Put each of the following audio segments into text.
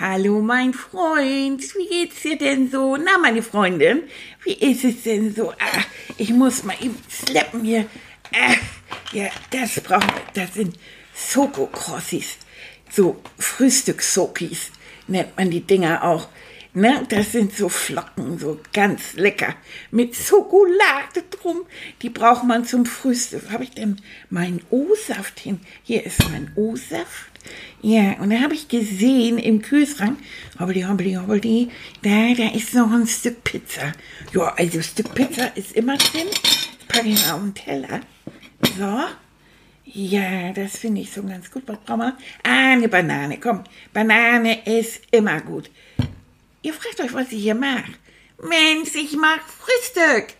Hallo, mein Freund. Wie geht's dir denn so? Na, meine Freundin, wie ist es denn so? Ah, ich muss mal eben slappen hier. Ah, ja, das brauchen wir. Das sind Soko-Crossis. So Frühstückssokis nennt man die Dinger auch. Ne, das sind so Flocken, so ganz lecker. Mit Schokolade drum. Die braucht man zum Frühstück. Habe ich denn meinen O-Saft hin? Hier ist mein O-Saft. Ja, und da habe ich gesehen im Kühlschrank, hobbeli, hobbeli, hobbeli, da, da ist noch ein Stück Pizza. Ja, also Stück Pizza ist immer drin. Packe ich mal auf den Teller. So. Ja, das finde ich so ganz gut. Was brauchen wir? Ah, eine Banane. Komm, Banane ist immer gut. Ihr fragt euch, was ich hier mache. Mensch, ich mach Frühstück.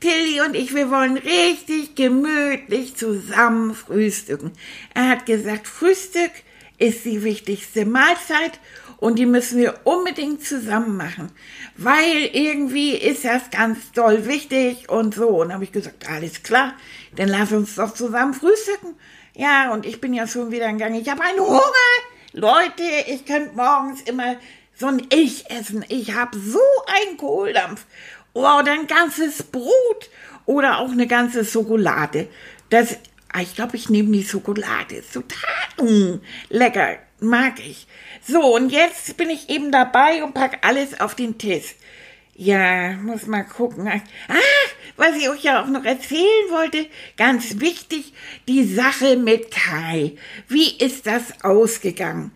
Tilly und ich, wir wollen richtig gemütlich zusammen frühstücken. Er hat gesagt, Frühstück ist die wichtigste Mahlzeit und die müssen wir unbedingt zusammen machen, weil irgendwie ist das ganz doll wichtig und so. Und habe ich gesagt, alles klar, dann lass uns doch zusammen frühstücken. Ja, und ich bin ja schon wieder in Gang. Ich habe einen Hunger. Leute, ich könnte morgens immer so ein Ich essen. Ich habe so einen Kohldampf. Oder ein ganzes Brot oder auch eine ganze Schokolade. Das, ah, ich glaube, ich nehme die Schokolade. Ist total mm, lecker, mag ich. So, und jetzt bin ich eben dabei und pack alles auf den Tisch. Ja, muss mal gucken. Ah, was ich euch ja auch noch erzählen wollte, ganz wichtig, die Sache mit Kai. Wie ist das ausgegangen?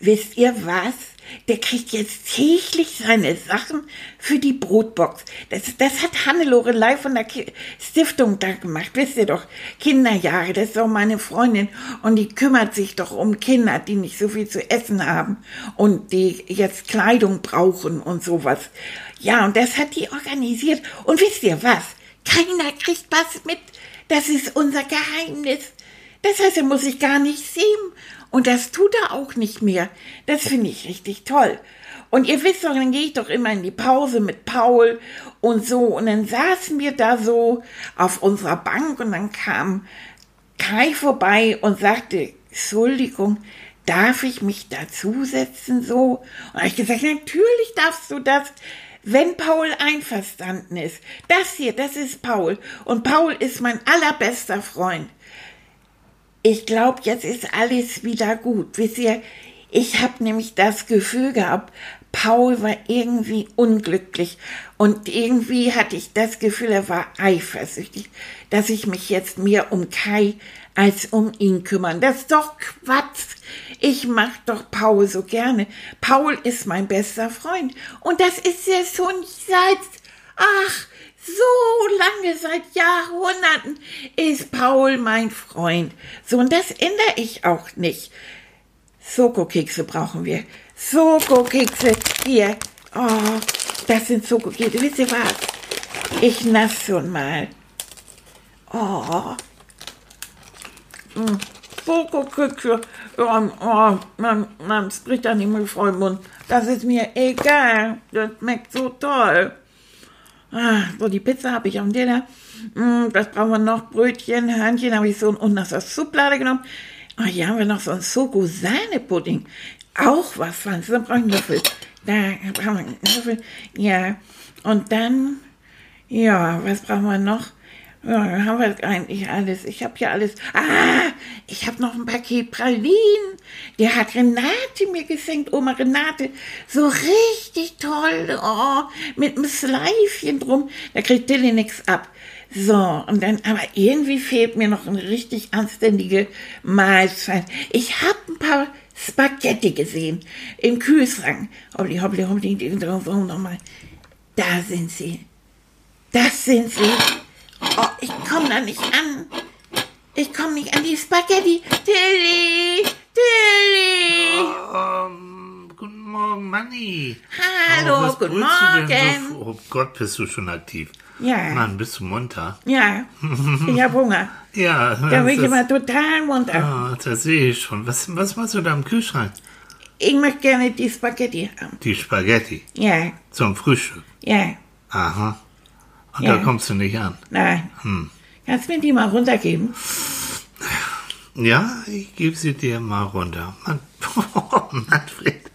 Wisst ihr was? Der kriegt jetzt täglich seine Sachen für die Brotbox. Das, das hat Hannelore live von der Stiftung da gemacht. Wisst ihr doch, Kinderjahre, das ist auch meine Freundin. Und die kümmert sich doch um Kinder, die nicht so viel zu essen haben und die jetzt Kleidung brauchen und sowas. Ja, und das hat die organisiert. Und wisst ihr was? Keiner kriegt was mit. Das ist unser Geheimnis. Das heißt, er muss sich gar nicht sehen. Und das tut er auch nicht mehr. Das finde ich richtig toll. Und ihr wisst doch, dann gehe ich doch immer in die Pause mit Paul und so. Und dann saßen wir da so auf unserer Bank und dann kam Kai vorbei und sagte, Entschuldigung, darf ich mich dazusetzen so? Und habe ich gesagt, natürlich darfst du das, wenn Paul einverstanden ist. Das hier, das ist Paul. Und Paul ist mein allerbester Freund ich glaube, jetzt ist alles wieder gut. Wisst ihr, ich habe nämlich das Gefühl gehabt, Paul war irgendwie unglücklich und irgendwie hatte ich das Gefühl, er war eifersüchtig, dass ich mich jetzt mehr um Kai als um ihn kümmern. Das ist doch Quatsch. Ich mach doch Paul so gerne. Paul ist mein bester Freund und das ist ja schon seit, ach, so lange, seit Jahrhunderten ist Paul mein Freund. So, und das ändere ich auch nicht. Soko-Kekse brauchen wir. Soko-Kekse. Hier. Oh, das sind Soko-Kekse. Wisst ihr was? Ich nass schon mal. Oh. Mm. Soko-Kekse. Oh, oh, man, man spricht da nicht mit vollem Mund. Das ist mir egal. Das schmeckt so toll. Ah, so, die Pizza habe ich auf dem Teller. Mm, was brauchen wir noch? Brötchen, Hörnchen habe ich so unten aus der Schublade genommen. Oh, hier haben wir noch so einen Soko-Sahne-Pudding. Auch was, Franz. Dann brauche ich einen Löffel. Da brauchen wir einen Löffel. Ja. Und dann, ja, was brauchen wir noch? Ja, haben wir eigentlich alles. Ich habe hier alles. Ah, ich habe noch ein Paket Pralinen. Der hat Renate mir geschenkt, Oma Renate. So richtig toll. Oh, mit einem Schleifchen drum. Da kriegt Tilly nichts ab. So, und dann, aber irgendwie fehlt mir noch eine richtig anständige Mahlzeit. Ich habe ein paar Spaghetti gesehen im Kühlschrank. Hoppli, hoppli, hoppli, nochmal. Da sind sie. Das sind sie. Oh, ich komme da nicht an. Ich komme nicht an die Spaghetti. Tilly! Tilly! Oh, guten Morgen, Mann. Anni. Hallo, Oh, guten Morgen. So, oh Gott, bist du schon aktiv. Ja. Mann, bist du munter? Ja, ich habe Hunger. Ja, Da bin ich immer total munter. ah, das sehe ich schon. Was, was machst du da im Kühlschrank? Ich möchte gerne die Spaghetti haben. Die Spaghetti Ja, zum Frühstück. ja, Aha. Und Ja. da kommst du nicht an. nein. Hm. Kannst du mir die mal runtergeben? Ja, ich gebe sie dir mal runter. Mann, Manfred,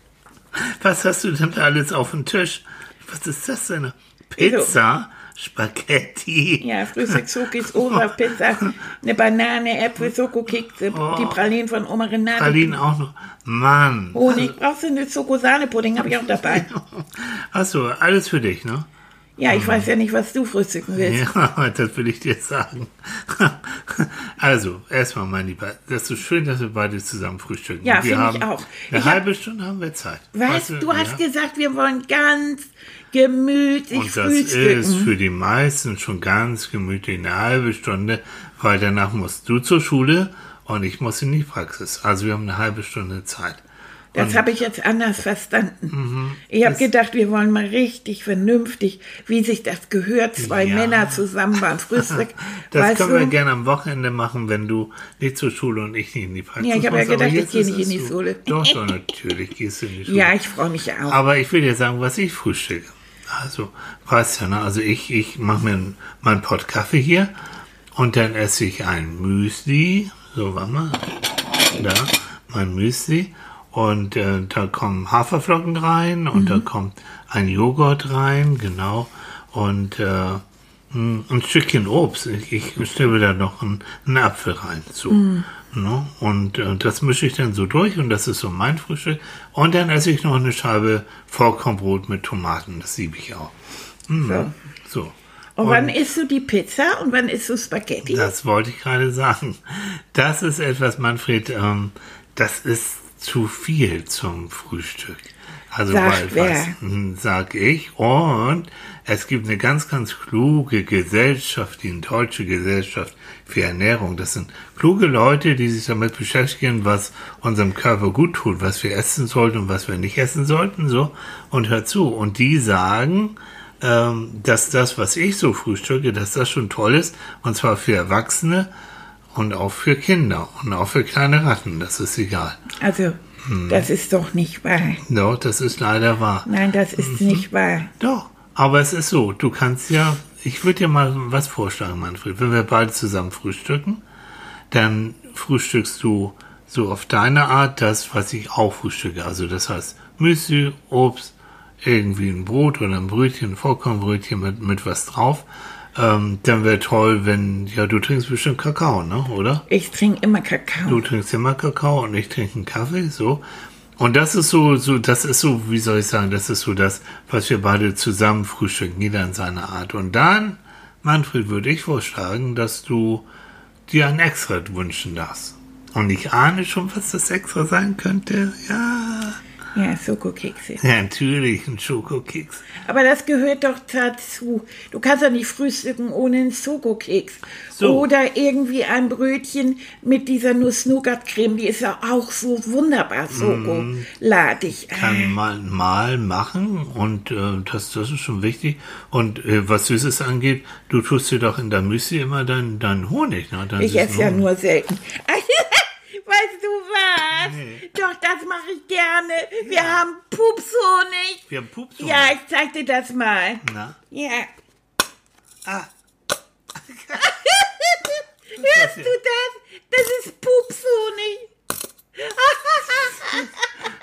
was hast du denn da alles auf dem Tisch? Was ist das denn? Pizza, Spaghetti. Ja, Frühstückscookies, Osa, Pizza, eine Banane, Äpfel, Schokokekse, die Pralinen von Oma Renate. Pralinen auch noch. Mann. Honig, brauchst du eine Schoko-Sahne-Pudding, habe ich auch dabei. Achso, alles für dich, ne? Ja, ich weiß ja nicht, was du frühstücken willst. Ja, das will ich dir sagen. Also, erstmal, mein Lieber, das ist schön, dass wir beide zusammen frühstücken. Ja, finde ich auch. Eine Ich hab- halbe Stunde haben wir Zeit. Weißt Weißt du, hast ja? gesagt, wir wollen ganz gemütlich Und das frühstücken. ist für die meisten schon ganz gemütlich eine halbe Stunde, weil danach musst du zur Schule und ich muss in die Praxis. Also wir haben eine halbe Stunde Zeit. Das habe ich jetzt anders verstanden. Mhm. Ich habe gedacht, wir wollen mal richtig vernünftig, wie sich das gehört, zwei Ja. Männer zusammen beim Frühstück. Das können du? wir gerne am Wochenende machen, wenn du nicht zur Schule und ich nicht in die Praxis Ja, ich habe ja gedacht, ich gehe nicht in die so. Schule. Doch, doch, natürlich gehst du in die Schule. Ja, ich freue mich auch. Aber ich will dir sagen, was ich frühstücke. Also, weißt ja, ne? Also ich, ich mache mir einen- meinen Pott Kaffee hier und dann esse ich ein Müsli. So, warte mal. Da, mein Müsli. Und äh, da kommen Haferflocken rein und da kommt ein Joghurt rein, genau. Und äh, mh, ein Stückchen Obst. Ich, ich stelle da noch einen, einen Apfel rein. So. Ne? Und äh, das mische ich dann so durch und das ist so mein Frühstück. Und dann esse ich noch eine Scheibe Vollkornbrot mit Tomaten. Das liebe ich auch. so. So. Und wann isst du die Pizza und wann isst du Spaghetti? Das wollte ich gerade sagen. Das ist etwas, Manfred, ähm, das ist zu viel zum Frühstück. Also Sagt weil wer? was, hm, sag ich. Und es gibt eine ganz, ganz kluge Gesellschaft, die deutsche Gesellschaft für Ernährung. Das sind kluge Leute, die sich damit beschäftigen, was unserem Körper gut tut, was wir essen sollten und was wir nicht essen sollten. So und hör zu. Und die sagen, ähm, dass das, was ich so frühstücke, dass das schon toll ist, und zwar für Erwachsene und auch für Kinder und auch für kleine Ratten, das ist egal. Also, Hm. das ist doch nicht wahr. Doch, das ist leider wahr. Nein, das ist Mhm. nicht wahr. Doch, aber es ist so, du kannst ja, ich würde dir mal was vorschlagen, Manfred, wenn wir beide zusammen frühstücken, dann frühstückst du so auf deine Art das, was ich auch frühstücke. Also das heißt Müsli, Obst, irgendwie ein Brot oder ein Brötchen, ein Vollkornbrötchen mit, mit was drauf. Ähm, dann wäre toll, wenn, ja, du trinkst bestimmt Kakao, ne, oder? Ich trinke immer Kakao. Du trinkst immer Kakao und ich trinke einen Kaffee, so. Und das ist so, so, das ist so, wie soll ich sagen, das ist so das, was wir beide zusammen frühstücken, jeder in seiner Art. Und dann, Manfred, würde ich vorschlagen, dass du dir ein Extra wünschen darfst. Und ich ahne schon, was das Extra sein könnte. Ja, Ja, Schokokekse. ja natürlich, ein Schokokeks. Aber das gehört doch dazu. Du kannst ja nicht frühstücken ohne einen Schokokeks. So. Oder irgendwie ein Brötchen mit dieser Nuss-Nougat-Creme. Die ist ja auch so wunderbar schokoladig. Mm. Kann man mal machen und äh, das, das ist schon wichtig. Und äh, was Süßes angeht, du tust dir doch in der Müsli immer deinen dein Honig. Ne? Deinen Ich esse ja nur selten. weißt du was? Doch, das mache ich gerne. Wir haben Pupshonig. Wir haben Pups. Ja, ich zeig dir das mal. Na? Ja. Ah, Hörst du das? Das ist Pupshonig.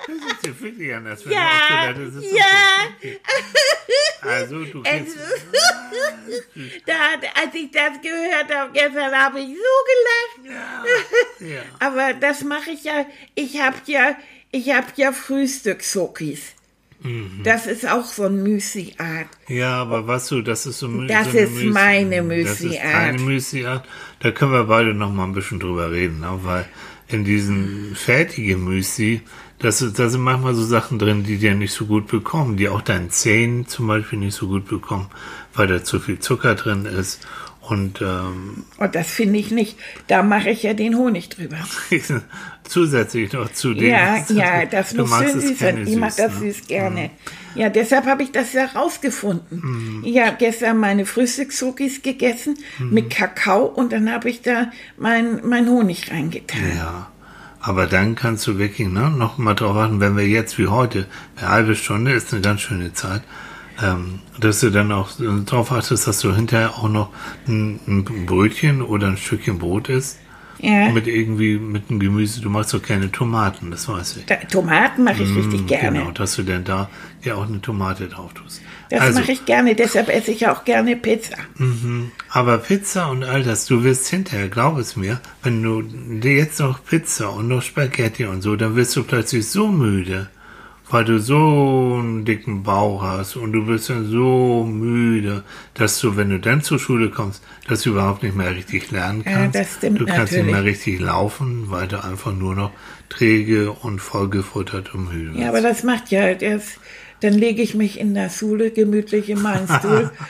Das ist ja wirklich anders. wenn Ja, du auf Toilette sitzt ja. Also, du kriegst... da, als ich das gehört habe gestern, habe ich so gelacht. Ja, ja. Aber das mache ich ja. Ich habe ja, ich habe ja Frühstücksokis. Mhm. Das ist auch so ein Müsli-Art. ja, aber was du, das ist so Das so eine ist Müsli- meine Das ist Müsli-Art. keine Müsli-Art. Da können wir beide noch mal ein bisschen drüber reden, ne? weil in diesen fertigen Müsli, das, da sind manchmal so Sachen drin, die dir nicht so gut bekommen, die auch deinen Zähnen zum Beispiel nicht so gut bekommen, weil da zu viel Zucker drin ist. Und ähm, Und das finde ich nicht. Da mache ich ja den Honig drüber. zusätzlich noch zu dem. Ja, ja, das muss schön süß sein. Ich süß, das ne? süß gerne. Ja, deshalb habe ich das ja rausgefunden. Mhm. Ich habe gestern meine Frühstückscookies gegessen Mhm. mit Kakao und dann habe ich da mein, mein Honig reingetan. Ja. Aber dann kannst du wirklich ne, noch mal drauf warten, wenn wir jetzt wie heute, eine halbe Stunde ist eine ganz schöne Zeit, ähm, dass du dann auch äh, darauf achtest, dass du hinterher auch noch ein, ein Brötchen oder ein Stückchen Brot isst. Ja. Mit irgendwie, mit einem Gemüse. Du magst doch keine Tomaten, das weiß ich. Da, Tomaten mache ich richtig gerne. Genau, dass du dann da ja auch eine Tomate drauf tust. Das also, mache ich gerne, deshalb esse ich auch gerne Pizza. aber Pizza und all das, du wirst hinterher, glaub es mir, wenn du dir jetzt noch Pizza und noch Spaghetti und so, dann wirst du plötzlich so müde, weil du so einen dicken Bauch hast und du bist dann so müde, dass du, wenn du dann zur Schule kommst, dass du überhaupt nicht mehr richtig lernen Ja, kannst. das stimmt du kannst nicht natürlich. mehr richtig laufen, weil du einfach nur noch träge und vollgefuttert und müde bist. Ja, aber das macht ja, das, dann lege ich mich in der Schule gemütlich in meinen Stuhl.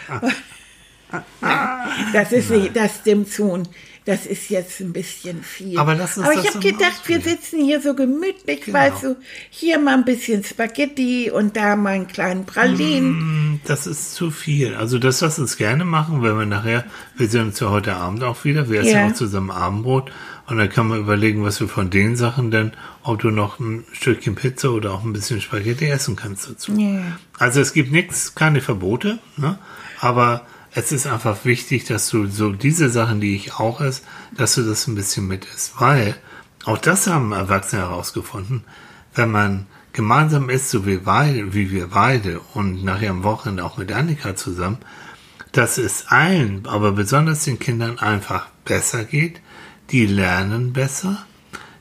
Das ist nicht, das stimmt schon. Das ist jetzt ein bisschen viel. Aber lass uns Aber ich habe gedacht, wir ausprobieren. sitzen hier so gemütlich, Genau. weißt du, hier mal ein bisschen Spaghetti und da mal einen kleinen Pralinen. Mm, Das ist zu viel. Also das lass uns gerne machen, wenn wir nachher, wir sehen uns ja heute Abend auch wieder, wir essen Ja. auch zusammen Abendbrot und dann kann man überlegen, was wir von den Sachen denn, ob du noch ein Stückchen Pizza oder auch ein bisschen Spaghetti essen kannst dazu. Ja. Also es gibt nichts, keine Verbote, ne? aber es ist einfach wichtig, dass du so diese Sachen, die ich auch esse, dass du das ein bisschen mit isst, weil auch das haben Erwachsene herausgefunden, wenn man gemeinsam isst, so wie, beide, wie wir beide und nachher am Wochenende auch mit Annika zusammen, dass es allen, aber besonders den Kindern einfach besser geht, die lernen besser,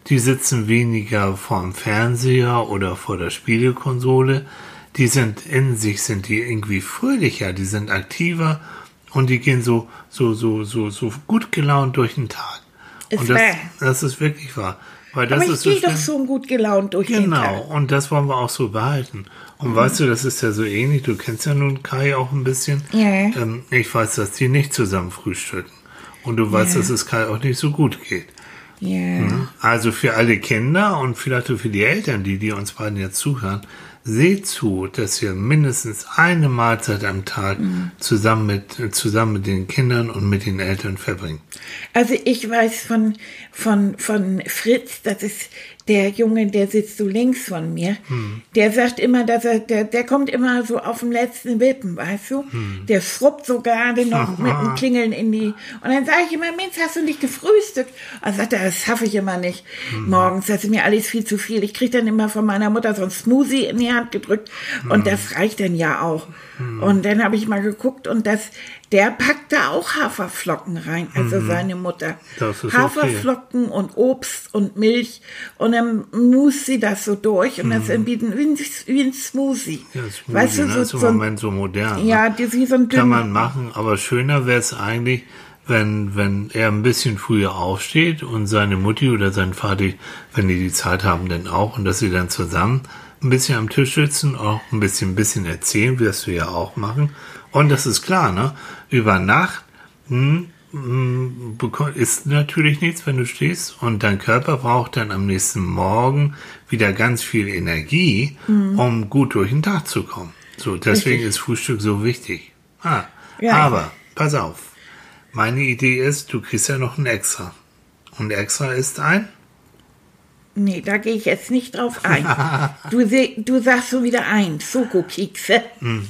die sitzen weniger vorm Fernseher oder vor der Spielekonsole, die sind in sich, sind die irgendwie fröhlicher, die sind aktiver und die gehen so, so, so, so, so gut gelaunt durch den Tag. Ist und das, wahr. das ist wirklich wahr. Weil das Aber ich ist so gehe doch schon gut gelaunt durch den Genau, Tag. und das wollen wir auch so behalten. Und Mhm. weißt du, das ist ja so ähnlich, du kennst ja nun Kai auch ein bisschen. Ja. Ähm, ich weiß, dass die nicht zusammen frühstücken. Und du weißt, Ja. dass es Kai auch nicht so gut geht. Ja. Also für alle Kinder und vielleicht auch für die Eltern, die, die uns beiden jetzt zuhören, seht zu, dass ihr mindestens eine Mahlzeit am Tag Mhm. zusammen, mit, zusammen mit den Kindern und mit den Eltern verbringt. Also ich weiß von, von, von Fritz, das ist der Junge, der sitzt so links von mir, der sagt immer, dass er, der, der kommt immer so auf dem letzten Wippen, weißt du? Der schrubbt so gerade noch mit dem Klingeln in die, und dann sage ich immer, Mensch, hast du nicht gefrühstückt? Und sagt er, das schaffe ich immer nicht. Morgens, das ist mir alles viel zu viel. Ich kriege dann immer von meiner Mutter so ein Smoothie in die Hand gedrückt und das reicht dann ja auch. Und dann habe ich mal geguckt und das, der packt da auch Haferflocken rein, also seine Mutter. Ist okay. Haferflocken und Obst und Milch und dann muss sie das so durch und das ist wie ein, wie ein, Smoothie. Ja, Smoothie, weißt du, ne? so, ist im so Moment so modern. ja, ne? die, wie so ein Kann man machen, aber schöner wäre es eigentlich, wenn, wenn er ein bisschen früher aufsteht und seine Mutti oder sein Vater, wenn die die Zeit haben, dann auch und dass sie dann zusammen ein bisschen am Tisch sitzen, auch ein bisschen, ein bisschen erzählen, wirst du ja auch machen. Und das ist klar, ne? Über Nacht hm, hm, beko- ist natürlich nichts, wenn du stehst und dein Körper braucht dann am nächsten Morgen wieder ganz viel Energie, um gut durch den Tag zu kommen. So, deswegen Richtig. ist Frühstück so wichtig. Ah, Ja. aber pass auf. Meine Idee ist, du kriegst ja noch ein Extra. Und Extra ist ein? Nee, da gehe ich jetzt nicht drauf ein. du, du sagst schon wieder ein. Schokokekse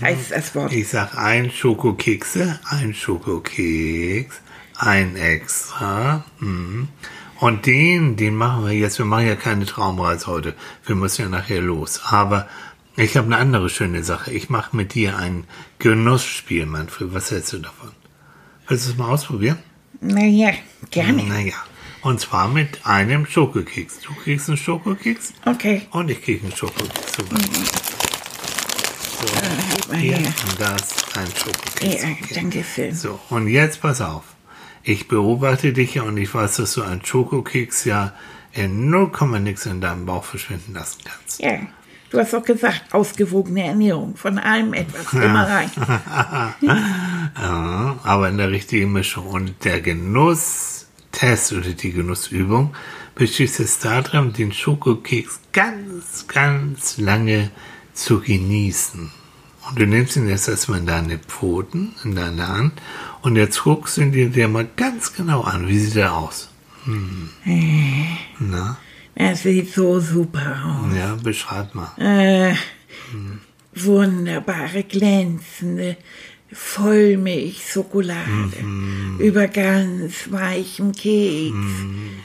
heißt das Wort. Ich sag ein Schokokekse, ein Schokokeks, ein Extra. mhm. Und den, den machen wir jetzt. Wir machen ja keine Traumreise heute. Wir müssen ja nachher los. Aber ich habe eine andere schöne Sache. Ich mache mit dir ein Genussspiel, Manfred. Was hältst du davon? Willst du es mal ausprobieren? Naja, gerne. Naja. Und zwar mit einem Schokokeks. Du kriegst einen Schokokeks Okay. und ich krieg einen Schokokeks. Super. Gib mal Hier her. und das ein Schokokeks. Ja, danke schön. So, und jetzt pass auf. Ich beobachte dich ja und ich weiß, dass du einen Schokokeks ja in 0, nix in deinem Bauch verschwinden lassen kannst. Ja. Du hast doch gesagt, ausgewogene Ernährung. Von allem etwas. Immer rein. Ja, aber in der richtigen Mischung. Und der Genusstest oder die Genussübung besteht es darin, den Schokokeks ganz, ganz lange zu genießen. Und du nimmst ihn jetzt erstmal in deine Pfoten, in deine Hand, und jetzt guckst du ihn dir, dir mal ganz genau an. Wie sieht er aus? Hm. Na, Es sieht so super aus. ja, beschreib mal. Äh, wunderbare, glänzende Vollmilchschokolade über ganz weichem Keks.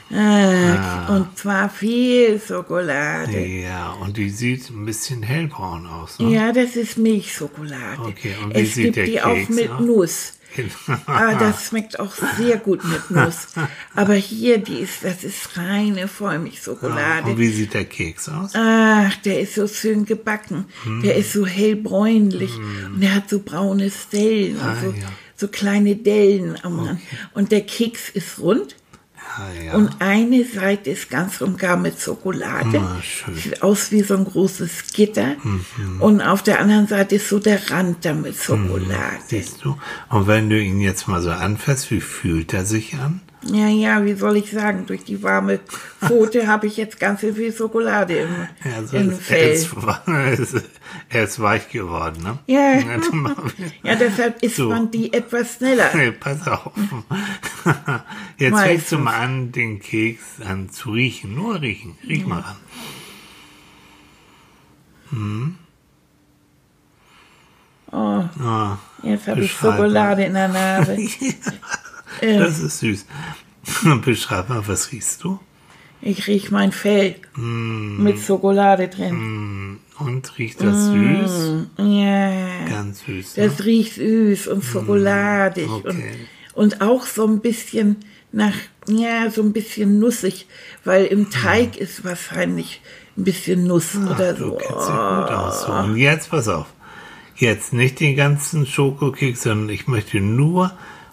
Äh, Und zwar viel Schokolade. Ja, und die sieht ein bisschen hellbraun aus. Ne? Ja, das ist Milchschokolade. Okay, und wie es sieht gibt der die auch Keks mit aus? Nuss. Ah, das schmeckt auch sehr gut mit Nuss. Aber hier, die ist, das ist reine Vollmilchschokolade. und wie sieht der Keks aus? Ach, der ist so schön gebacken. Hm. Der ist so hellbräunlich. Und der hat so braune Stellen und Ah, so, ja. so kleine Dellen am Rand. Und der Keks ist rund. Ja, ja. Und eine Seite ist ganz und gar mit Schokolade. Ah. Mhm. Sieht aus wie so ein großes Gitter. Und auf der anderen Seite ist so der Rand da mit Schokolade. Siehst du? Und wenn du ihn jetzt mal so anfasst, wie fühlt er sich an? Ja, ja, wie soll ich sagen? Durch die warme Pfote habe ich jetzt ganz viel Schokolade im, Also im er, Fell. ist, er, ist, er ist weich geworden, ne? Ja. Mal. Ja, deshalb isst So. man die etwas schneller. Hey, pass auf. Jetzt Meistens. fängst du mal an, den Keks an zu riechen. Nur riechen. Riech mal ran. Oh, Ah, jetzt habe ich. Schokolade in der Nase. Äh, das ist süß. Beschreib mal, was riechst du? Ich riech mein Fell Mm. mit Schokolade drin. Und riecht das süß? Ja, Ganz süß. Ne? Mm. das riecht süß und schokoladig okay. und, und auch so ein bisschen nach, ja, so ein bisschen nussig, weil im Teig ist wahrscheinlich ein bisschen Nuss oder Mm. Du so. kennst dich gut aus. So, und jetzt pass auf. Jetzt nicht den ganzen Schokokeks, sondern ich möchte nur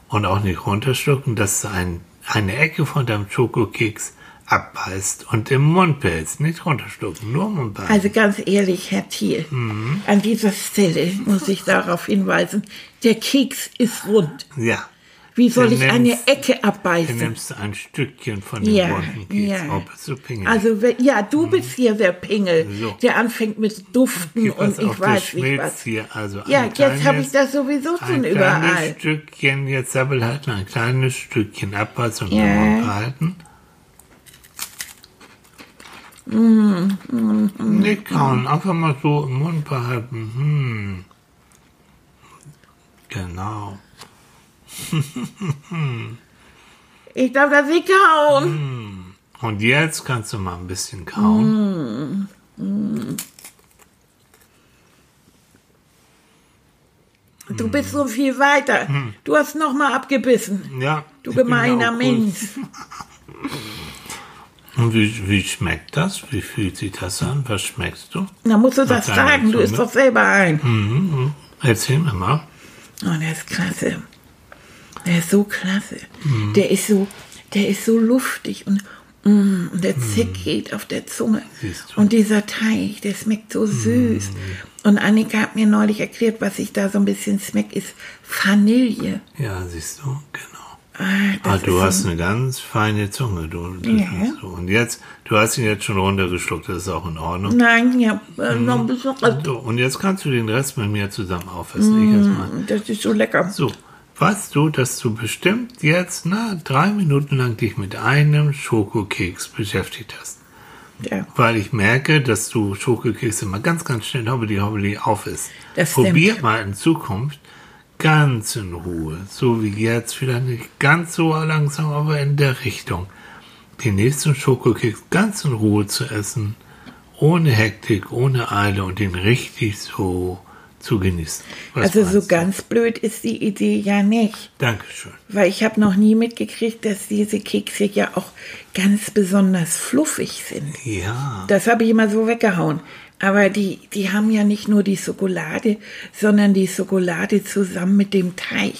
und auch nicht runterschlucken, dass du ein, eine Ecke von deinem Schokokeks abbeißt und im Mund behältst. Nicht runterschlucken, nur im Mund behalten. Also ganz ehrlich, Herr Thiel, Mhm. an dieser Stelle muss ich darauf hinweisen, der Keks ist rund. ja. Wie soll Du ich eine Ecke Du abbeißen? nimmst ein Stückchen von dem Ja, runden Keks. ja. Bist du pingelig. Also, ja, du bist hier der Pingel, So. der anfängt mit Duften pass und ich weiß nicht was. hier. Also Ja, ein jetzt habe ich das sowieso schon ein überall. kleines Stückchen, jetzt sabbel halt ein kleines Stückchen abbeißen und Ja. im Mund behalten. Mm, Nicht kauen, einfach mal so im Mund behalten. Hm. Genau. Ich darf das nicht kauen. Und jetzt kannst du mal ein bisschen kauen. Du bist so viel weiter. Du hast noch mal abgebissen. Ja. Du gemeiner Mensch. Und wie, wie schmeckt das? Wie fühlt sich das an? Was schmeckst du? Na, musst du das sagen. Du isst doch selber ein. Mhm. Erzähl mir mal. Oh, der ist klasse. Der ist so klasse. Mhm. Der ist so, der ist so luftig und, mm, und der Zick geht auf der Zunge. Mhm. Und dieser Teig, der schmeckt so süß. Mhm. Und Annika hat mir neulich erklärt, was ich da so ein bisschen schmeckt, ist Vanille. Ja, siehst du, genau. Ah, Ah, du hast eine ganz feine Zunge. Du, Ja. so. Und jetzt, du hast ihn jetzt schon runtergeschluckt, das ist auch in Ordnung. Nein, ja, äh, Mhm. noch ein bisschen. So, und jetzt kannst du den Rest mit mir zusammen aufessen. Ich erstmal. Das ist so lecker. So, weißt du, dass du bestimmt jetzt, na, drei Minuten lang dich mit einem Schokokeks beschäftigt hast? Ja. Weil ich merke, dass du Schokokekse immer ganz, ganz schnell hobbeli hobbeli auf isst. Das Probier stimmt. mal in Zukunft ganz in Ruhe, so wie jetzt, vielleicht nicht ganz so langsam, aber in der Richtung, den nächsten Schokokeks ganz in Ruhe zu essen, ohne Hektik, ohne Eile und den richtig so zu genießen. Was Also so ganz blöd ist die Idee ja nicht. Dankeschön. Weil ich habe noch nie mitgekriegt, dass diese Kekse ja auch ganz besonders fluffig sind. Ja. Das habe ich immer so weggehauen. Aber die, die haben ja nicht nur die Schokolade, sondern die Schokolade zusammen mit dem Teig.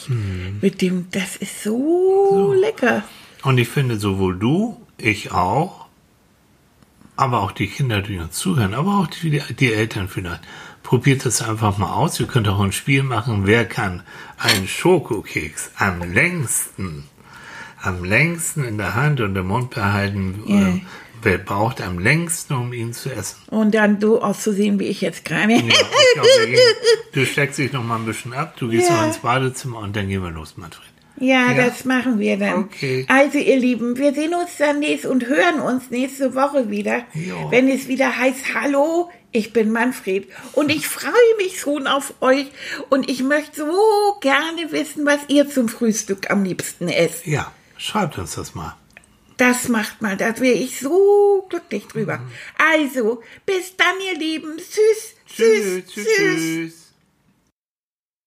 Mit dem, das ist so, lecker. Und ich finde, sowohl du, ich auch, aber auch die Kinder, die uns zuhören, aber auch die, die Eltern vielleicht. Probiert das einfach mal aus. Ihr könnt auch ein Spiel machen. Wer kann einen Schokokeks am längsten, am längsten in der Hand und im Mund behalten? Ja. Äh, wer braucht am längsten, um ihn zu essen? Und dann so auszusehen, wie ich jetzt gerade. Ja, glaube, du steckst dich noch mal ein bisschen ab. Du gehst Ja. noch ins Badezimmer und dann gehen wir los, Manfred. Ja, Ja. das machen wir dann. Okay. Also, ihr Lieben, wir sehen uns dann nächst und hören uns nächste Woche wieder, Ja. wenn es wieder heißt, hallo, ich bin Manfred und ich freue mich schon auf euch und ich möchte so gerne wissen, was ihr zum Frühstück am liebsten esst. Ja, schreibt uns das mal. Das macht mal, da wäre ich so glücklich drüber. Also, bis dann, ihr Lieben. Tschüss, tschüss, tschüss. tschüss.